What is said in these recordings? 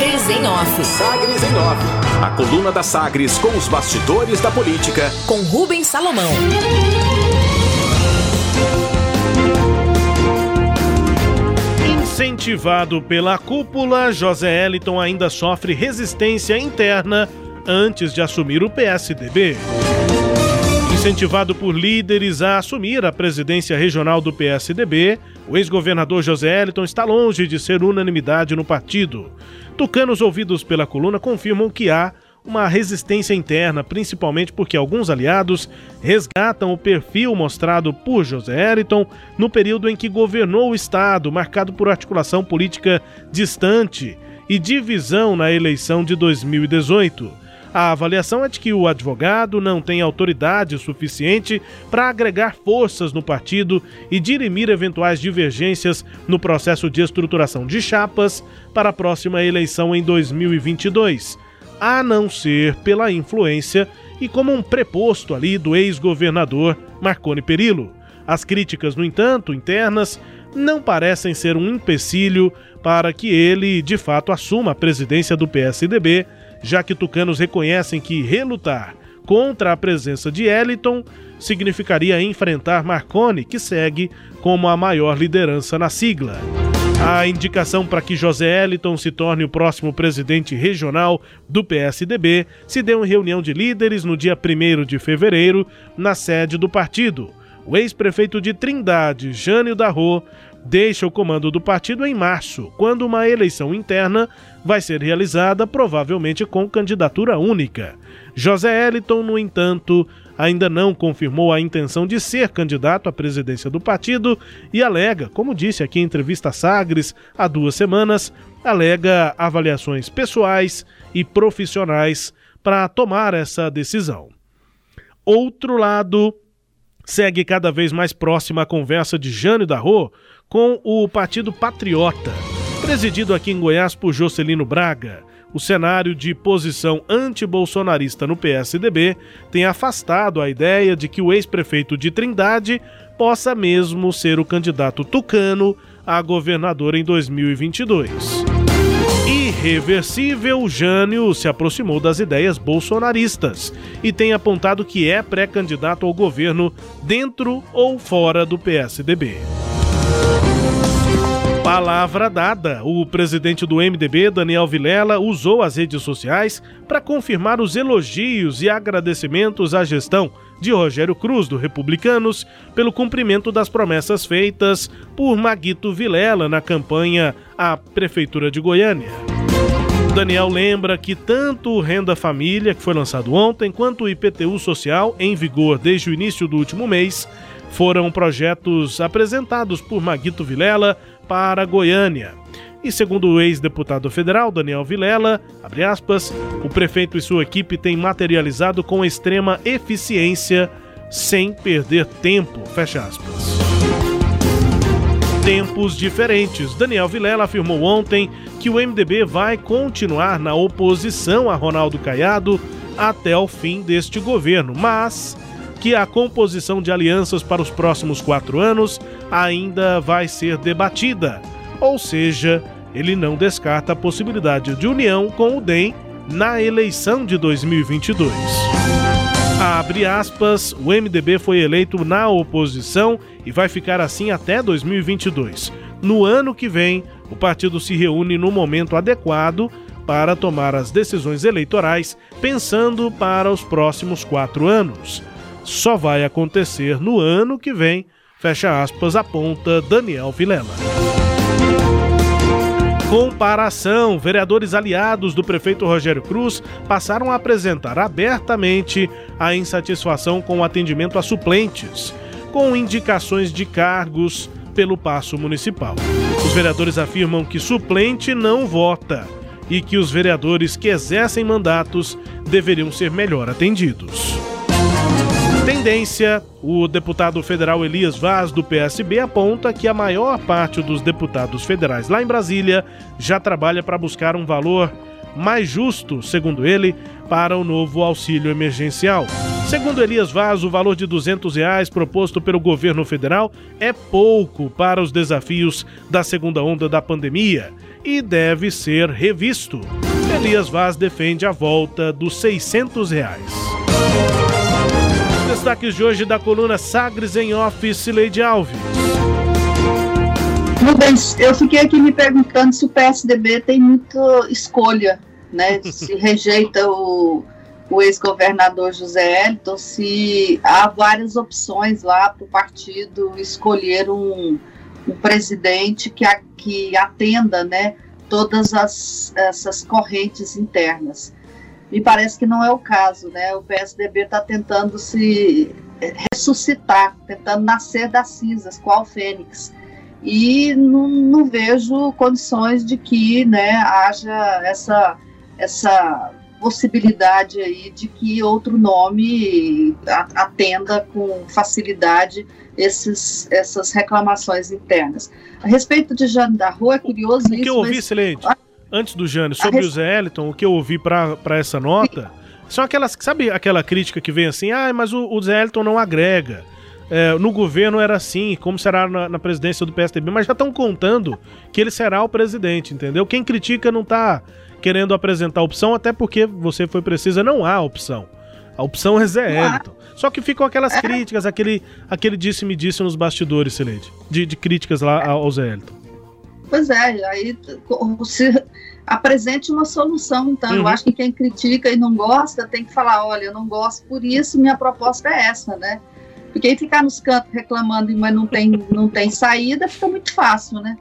Sagres em Off. Sagres em Off. A coluna da Sagres com os bastidores da política. Com Rubens Salomão. Incentivado pela cúpula, José Eliton ainda sofre resistência interna antes de assumir o PSDB. Incentivado por líderes a assumir a presidência regional do PSDB, o ex-governador José Eliton está longe de ser unanimidade no partido. Tucanos ouvidos pela coluna confirmam que há uma resistência interna, principalmente porque alguns aliados resgatam o perfil mostrado por José Eriton no período em que governou o Estado, marcado por articulação política distante e divisão na eleição de 2018. A avaliação é de que o advogado não tem autoridade suficiente para agregar forças no partido e dirimir eventuais divergências no processo de estruturação de chapas para a próxima eleição em 2022 a não ser pela influência e como um preposto ali do ex-governador Marconi Perillo. As críticas, no entanto, internas, não parecem ser um empecilho para que ele, de fato, assuma a presidência do PSDB, já que tucanos reconhecem que relutar contra a presença de Eliton significaria enfrentar Marconi, que segue como a maior liderança na sigla. A indicação para que José Eliton se torne o próximo presidente regional do PSDB se deu em reunião de líderes no dia 1 de fevereiro, na sede do partido. O ex-prefeito de Trindade, Jânio Darro, deixa o comando do partido em março, quando uma eleição interna vai ser realizada, provavelmente com candidatura única. José Eliton, no entanto, ainda não confirmou a intenção de ser candidato à presidência do partido e alega, como disse aqui em entrevista Sagres há duas semanas, alega avaliações pessoais e profissionais para tomar essa decisão. Outro lado, segue cada vez mais próxima a conversa de Jânio Darro com o Partido Patriota, presidido aqui em Goiás por Jocelino Braga o cenário de posição anti-bolsonarista no PSDB tem afastado a ideia de que o ex-prefeito de Trindade possa mesmo ser o candidato tucano a governador em 2022. Irreversível, Jânio se aproximou das ideias bolsonaristas e tem apontado que é pré-candidato ao governo dentro ou fora do PSDB. Palavra dada. O presidente do MDB, Daniel Vilela, usou as redes sociais para confirmar os elogios e agradecimentos à gestão de Rogério Cruz, do Republicanos, pelo cumprimento das promessas feitas por Maguito Vilela na campanha à Prefeitura de Goiânia. Daniel lembra que tanto o Renda Família, que foi lançado ontem, quanto o IPTU Social, em vigor desde o início do último mês, foram projetos apresentados por Maguito Vilela para Goiânia. E segundo o ex-deputado federal Daniel Vilela, aspas, o prefeito e sua equipe têm materializado com extrema eficiência, sem perder tempo, fecha aspas. Tempos diferentes. Daniel Vilela afirmou ontem que o MDB vai continuar na oposição a Ronaldo Caiado até o fim deste governo, mas que a composição de alianças para os próximos quatro anos ainda vai ser debatida, ou seja, ele não descarta a possibilidade de união com o DEM na eleição de 2022. Abre aspas, o MDB foi eleito na oposição e vai ficar assim até 2022. No ano que vem, o partido se reúne no momento adequado para tomar as decisões eleitorais, pensando para os próximos quatro anos só vai acontecer no ano que vem, fecha aspas, aponta Daniel Vilela. Comparação: vereadores aliados do prefeito Rogério Cruz passaram a apresentar abertamente a insatisfação com o atendimento a suplentes, com indicações de cargos pelo passo municipal. Os vereadores afirmam que suplente não vota e que os vereadores que exercem mandatos deveriam ser melhor atendidos. Tendência: o deputado federal Elias Vaz, do PSB, aponta que a maior parte dos deputados federais lá em Brasília já trabalha para buscar um valor mais justo, segundo ele, para o novo auxílio emergencial. Segundo Elias Vaz, o valor de 200 reais proposto pelo governo federal é pouco para os desafios da segunda onda da pandemia e deve ser revisto. Elias Vaz defende a volta dos 600 reais. Destaques de hoje da coluna Sagres em Office, Leide Alves. Rubens, eu fiquei aqui me perguntando se o PSDB tem muita escolha, né? Se rejeita o, o ex-governador José Elton, se há várias opções lá para o partido escolher um, um presidente que, a, que atenda, né? Todas as, essas correntes internas. Me parece que não é o caso, né? O PSDB está tentando se ressuscitar, tentando nascer das cinzas, qual fênix. E não, não vejo condições de que né, haja essa, essa possibilidade aí de que outro nome atenda com facilidade esses, essas reclamações internas. A respeito de Jane da Rua, é curioso o que eu ouvi, mas... Excelente antes do Jânio, sobre res... o Zé Eliton, o que eu ouvi para essa nota, são aquelas, sabe aquela crítica que vem assim, ah, mas o, o Zé Eliton não agrega. É, no governo era assim, como será na, na presidência do PSDB, mas já estão contando que ele será o presidente, entendeu? Quem critica não está querendo apresentar opção, até porque você foi precisa, não há opção. A opção é Zé Eliton. Só que ficam aquelas é. críticas, aquele, aquele disse-me-disse nos bastidores, Celede, de, de críticas lá ao Zé Eliton. Pois é, aí se apresente uma solução, então. Uhum. Eu acho que quem critica e não gosta tem que falar, olha, eu não gosto por isso, minha proposta é essa, né? Porque aí ficar nos cantos reclamando, mas não tem, não tem saída, fica muito fácil, né?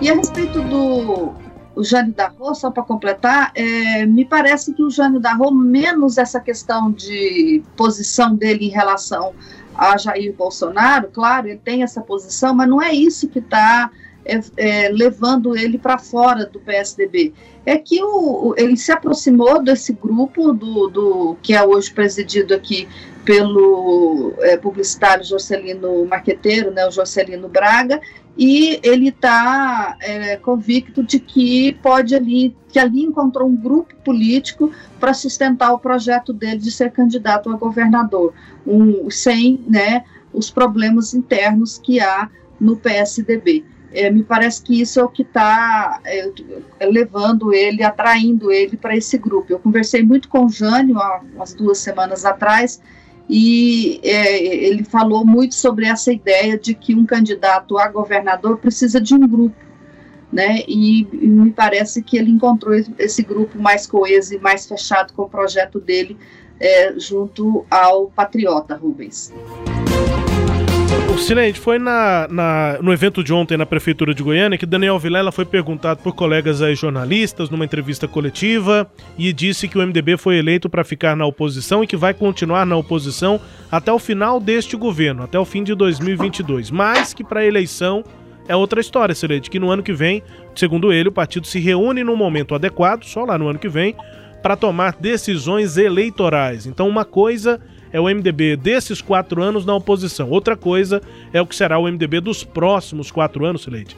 E a respeito do o Jânio da Rô, só para completar, é, me parece que o Jânio da Rô, menos essa questão de posição dele em relação a Jair Bolsonaro, claro, ele tem essa posição, mas não é isso que está é, é, levando ele para fora do PSDB. É que o, ele se aproximou desse grupo do, do que é hoje presidido aqui pelo é, publicitário Jocelino Marqueteiro, né, o Jocelino Braga, e ele está é, convicto de que pode ali, que ali encontrou um grupo político para sustentar o projeto dele de ser candidato a governador, um, sem né, os problemas internos que há no PSDB. É, me parece que isso é o que está é, levando ele, atraindo ele para esse grupo. Eu conversei muito com o Jânio há umas duas semanas atrás e é, ele falou muito sobre essa ideia de que um candidato a governador precisa de um grupo, né? E, e me parece que ele encontrou esse grupo mais coeso e mais fechado com o projeto dele é, junto ao Patriota Rubens. O Silente, foi na, na, no evento de ontem na Prefeitura de Goiânia que Daniel Vilela foi perguntado por colegas aí jornalistas numa entrevista coletiva e disse que o MDB foi eleito para ficar na oposição e que vai continuar na oposição até o final deste governo, até o fim de 2022. Mas que para a eleição é outra história, Silente, que no ano que vem, segundo ele, o partido se reúne num momento adequado, só lá no ano que vem, para tomar decisões eleitorais. Então, uma coisa é o MDB desses quatro anos na oposição. Outra coisa é o que será o MDB dos próximos quatro anos, Sileide.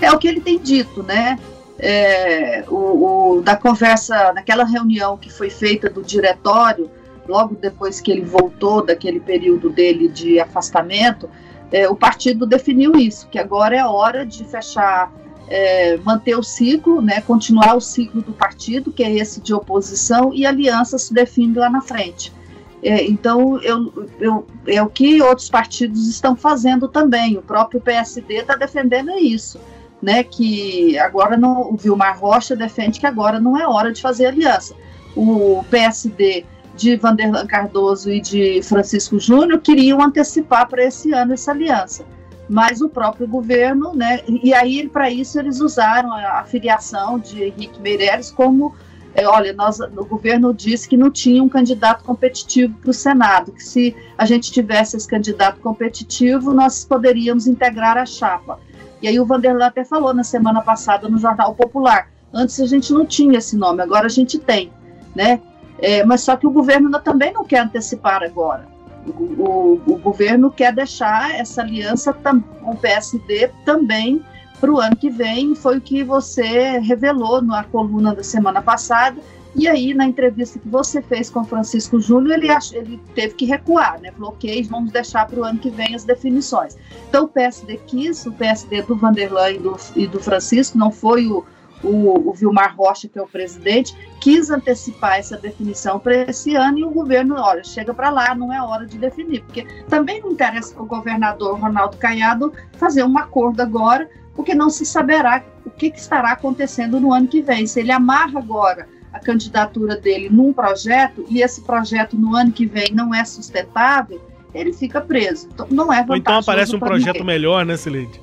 É o que ele tem dito, né? É, o, o, da conversa, naquela reunião que foi feita do diretório, logo depois que ele voltou daquele período dele de afastamento, é, o partido definiu isso, que agora é hora de fechar, é, manter o ciclo, né, continuar o ciclo do partido, que é esse de oposição, e aliança se define lá na frente. É, então, eu, eu, é o que outros partidos estão fazendo também. O próprio PSD está defendendo isso, né? Que agora não, o Vilmar Rocha defende que agora não é hora de fazer aliança. O PSD de Vanderlan Cardoso e de Francisco Júnior queriam antecipar para esse ano essa aliança, mas o próprio governo, né? E aí para isso eles usaram a, filiação de Henrique Meirelles como é, olha, nós, o governo disse que não tinha um candidato competitivo para o Senado, que se a gente tivesse esse candidato competitivo, nós poderíamos integrar a chapa. E aí o Vanderlan até falou na semana passada no Jornal Popular, antes a gente não tinha esse nome, agora a gente tem, né? É, mas só que o governo também não quer antecipar agora. O, o, o governo quer deixar essa aliança com o PSD também para o ano que vem, foi o que você revelou na coluna da semana passada, E aí, na entrevista que você fez com Francisco Júnior, ele, ele teve que recuar, né? Falou, ok, vamos deixar para o ano que vem as definições. Então, o PSD quis, o PSD do Vanderlan e do, e do Francisco, não foi o, o, o, Vilmar Rocha, que é o presidente, quis antecipar essa definição para esse ano e o governo, olha, chega para lá, não é hora de definir, porque também não interessa o governador Ronaldo Caiado fazer um acordo agora, porque não se saberá o que, que estará acontecendo no ano que vem. Se ele amarra agora a candidatura dele num projeto e esse projeto no ano que vem não é sustentável, ele fica preso. Então, não é Ou então aparece um projeto ninguém. melhor, né, Celide?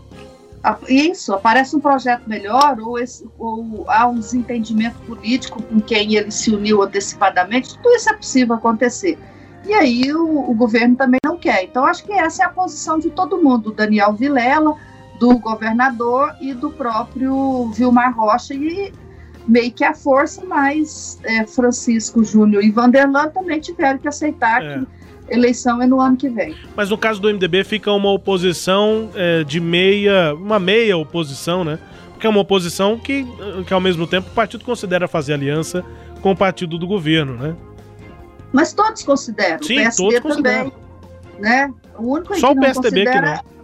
Isso, aparece um projeto melhor ou, esse, ou há um desentendimento político com quem ele se uniu antecipadamente, tudo isso é possível acontecer. E aí o, o governo também não quer. Então, acho que essa é a posição de todo mundo, do Daniel Vilela, do governador e do próprio Vilmar Rocha, e meio que a força, mas é, Francisco Júnior e Vanderlan também tiveram que aceitar é. que eleição é no ano que vem. Mas no caso do MDB fica uma oposição é, de meia, uma meia oposição, né? Porque é uma oposição que, que ao mesmo tempo o partido considera fazer aliança com o partido do governo, né? Mas todos consideram. Sim, o todos também, né? O único só que o PSDB que não.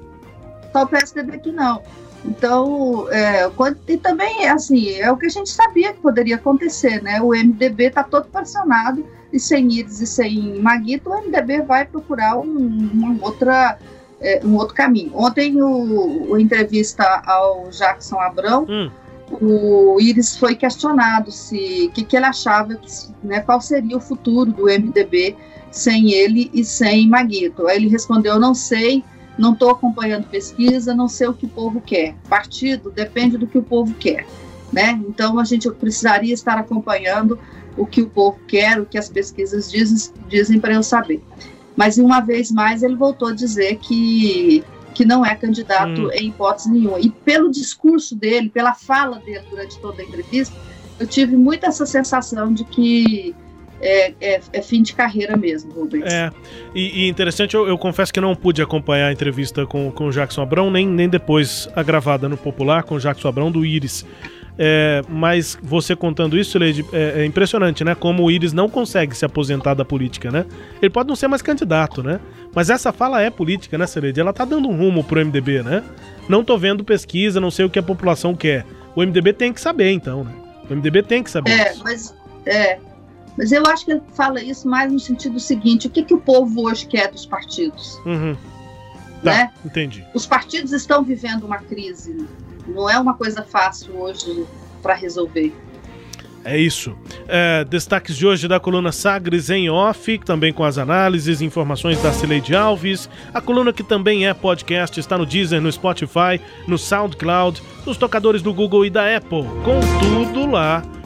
Só o PSDB que não. Então, é, e também, assim, é o que a gente sabia que poderia acontecer, né? O MDB está todo pressionado e sem Iris e sem Maguito, o MDB vai procurar um, uma outra, é, um outro caminho. Ontem, o, o entrevista ao Jackson Abrão, hum. o Iris foi questionado se o que, que ele achava, que, né, qual seria o futuro do MDB sem ele e sem Maguito. Aí ele respondeu, não sei, não estou acompanhando pesquisa, não sei o que o povo quer. Partido depende do que o povo quer. Né? Então a gente precisaria estar acompanhando o que o povo quer, o que as pesquisas dizem, dizem para eu saber. Mas uma vez mais ele voltou a dizer que que não é candidato hum. em hipótese nenhuma. E pelo discurso dele, pela fala dele durante toda a entrevista, eu tive muito essa sensação de que é, é, é, fim de carreira mesmo, Rubens. É, e, e interessante, eu, eu, confesso que não pude acompanhar a entrevista com, com o Jackson Abrão, nem, nem depois a gravada no Popular com o Jackson Abrão do Iris. É, mas você contando isso, Leide, é, é, impressionante, né? Como o Iris não consegue se aposentar da política, né? Ele pode não ser mais candidato, né? Mas essa fala é política, né, Celede? Ela tá dando um rumo pro MDB, né? Não tô vendo pesquisa, não sei o que a população quer. O MDB tem que saber, então, né? O MDB tem que saber. É, isso. mas é, mas eu acho que ele fala isso mais no sentido seguinte: o que, que o povo hoje quer dos partidos? Uhum. Tá, né? entendi. Os partidos estão vivendo uma crise. Não é uma coisa fácil hoje para resolver. É isso. É, destaques de hoje da coluna Sagres em Off, também com as análises e informações da Cileide Alves. A coluna que também é podcast está no Deezer, no Spotify, no SoundCloud, nos tocadores do Google e da Apple. Com tudo lá